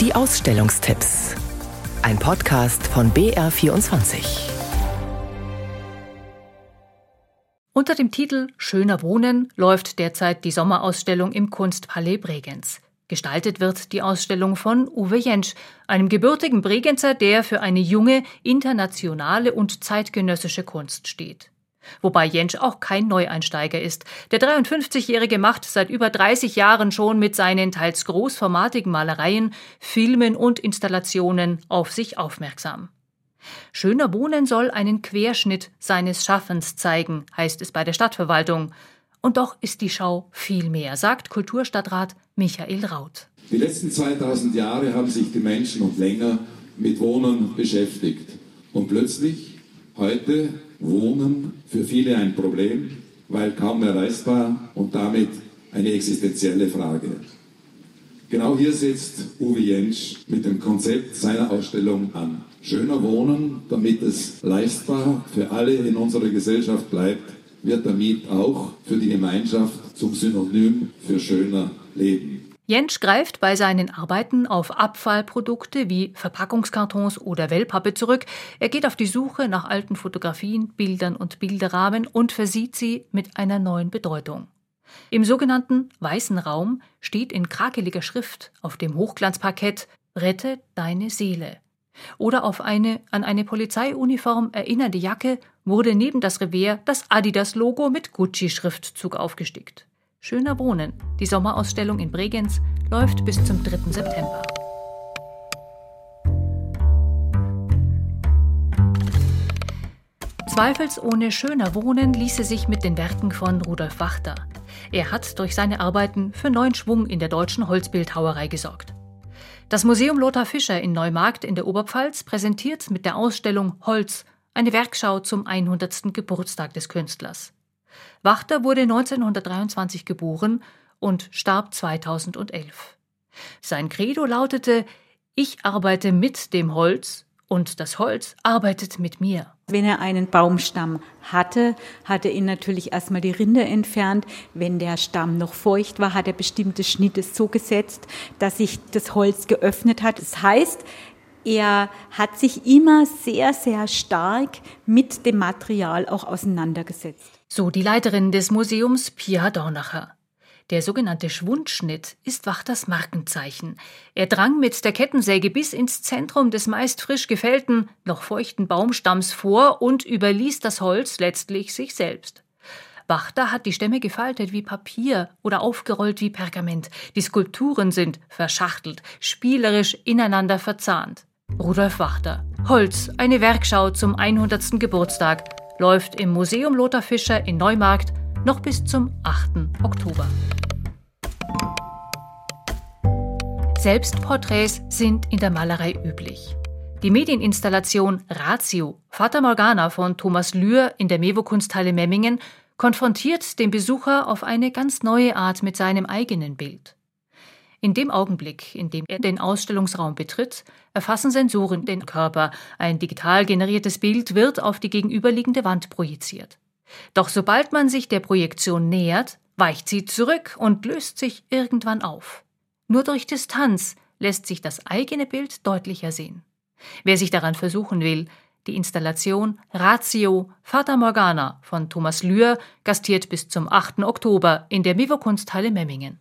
Die Ausstellungstipps. Ein Podcast von BR24. Unter dem Titel Schöner Wohnen läuft derzeit die Sommerausstellung im Kunstpalais Bregenz. Gestaltet wird die Ausstellung von Uwe Jentsch, einem gebürtigen Bregenzer, der für eine junge, internationale und zeitgenössische Kunst steht. Wobei Jentsch auch kein Neueinsteiger ist. Der 53-Jährige macht seit über 30 Jahren schon mit seinen teils großformatigen Malereien, Filmen und Installationen auf sich aufmerksam. Schöner Wohnen soll einen Querschnitt seines Schaffens zeigen, heißt es bei der Stadtverwaltung. Und doch ist die Schau viel mehr, sagt Kulturstadtrat Michael Raut. Die letzten 2000 Jahre haben sich die Menschen und länger mit Wohnen beschäftigt. Und plötzlich, heute, Wohnen für viele ein Problem, weil kaum erreichbar und damit eine existenzielle Frage. Genau hier setzt Uwe Jentsch mit dem Konzept seiner Ausstellung an. Schöner Wohnen, damit es leistbar für alle in unserer Gesellschaft bleibt, wird damit auch für die Gemeinschaft zum Synonym für schöner Leben. Jentsch greift bei seinen Arbeiten auf Abfallprodukte wie Verpackungskartons oder Wellpappe zurück. Er geht auf die Suche nach alten Fotografien, Bildern und Bilderrahmen und versieht sie mit einer neuen Bedeutung. Im sogenannten weißen Raum steht in krakeliger Schrift auf dem Hochglanzparkett Rette deine Seele. Oder auf eine an eine Polizeiuniform erinnernde Jacke wurde neben das Revier das Adidas-Logo mit Gucci-Schriftzug aufgestickt. Schöner Wohnen, die Sommerausstellung in Bregenz, läuft bis zum 3. September. Zweifelsohne schöner Wohnen ließe sich mit den Werken von Rudolf Wachter. Er hat durch seine Arbeiten für neuen Schwung in der deutschen Holzbildhauerei gesorgt. Das Museum Lothar Fischer in Neumarkt in der Oberpfalz präsentiert mit der Ausstellung Holz eine Werkschau zum 100. Geburtstag des Künstlers. Wachter wurde 1923 geboren und starb 2011. Sein Credo lautete Ich arbeite mit dem Holz und das Holz arbeitet mit mir. Wenn er einen Baumstamm hatte, hat er ihn natürlich erstmal die Rinde entfernt. Wenn der Stamm noch feucht war, hat er bestimmte Schnitte so gesetzt, dass sich das Holz geöffnet hat. Das heißt, er hat sich immer sehr, sehr stark mit dem Material auch auseinandergesetzt. So die Leiterin des Museums Pia Dornacher. Der sogenannte Schwundschnitt ist Wachters Markenzeichen. Er drang mit der Kettensäge bis ins Zentrum des meist frisch gefällten, noch feuchten Baumstamms vor und überließ das Holz letztlich sich selbst. Wachter hat die Stämme gefaltet wie Papier oder aufgerollt wie Pergament. Die Skulpturen sind verschachtelt, spielerisch ineinander verzahnt. Rudolf Wachter. Holz, eine Werkschau zum 100. Geburtstag, läuft im Museum Lothar Fischer in Neumarkt noch bis zum 8. Oktober. Selbstporträts sind in der Malerei üblich. Die Medieninstallation Ratio, Fata Morgana von Thomas Lühr in der Mevo-Kunsthalle Memmingen konfrontiert den Besucher auf eine ganz neue Art mit seinem eigenen Bild. In dem Augenblick, in dem er den Ausstellungsraum betritt, erfassen Sensoren den Körper. Ein digital generiertes Bild wird auf die gegenüberliegende Wand projiziert. Doch sobald man sich der Projektion nähert, weicht sie zurück und löst sich irgendwann auf. Nur durch Distanz lässt sich das eigene Bild deutlicher sehen. Wer sich daran versuchen will, die Installation Ratio Fata Morgana von Thomas Lühr gastiert bis zum 8. Oktober in der Vivo Kunsthalle Memmingen.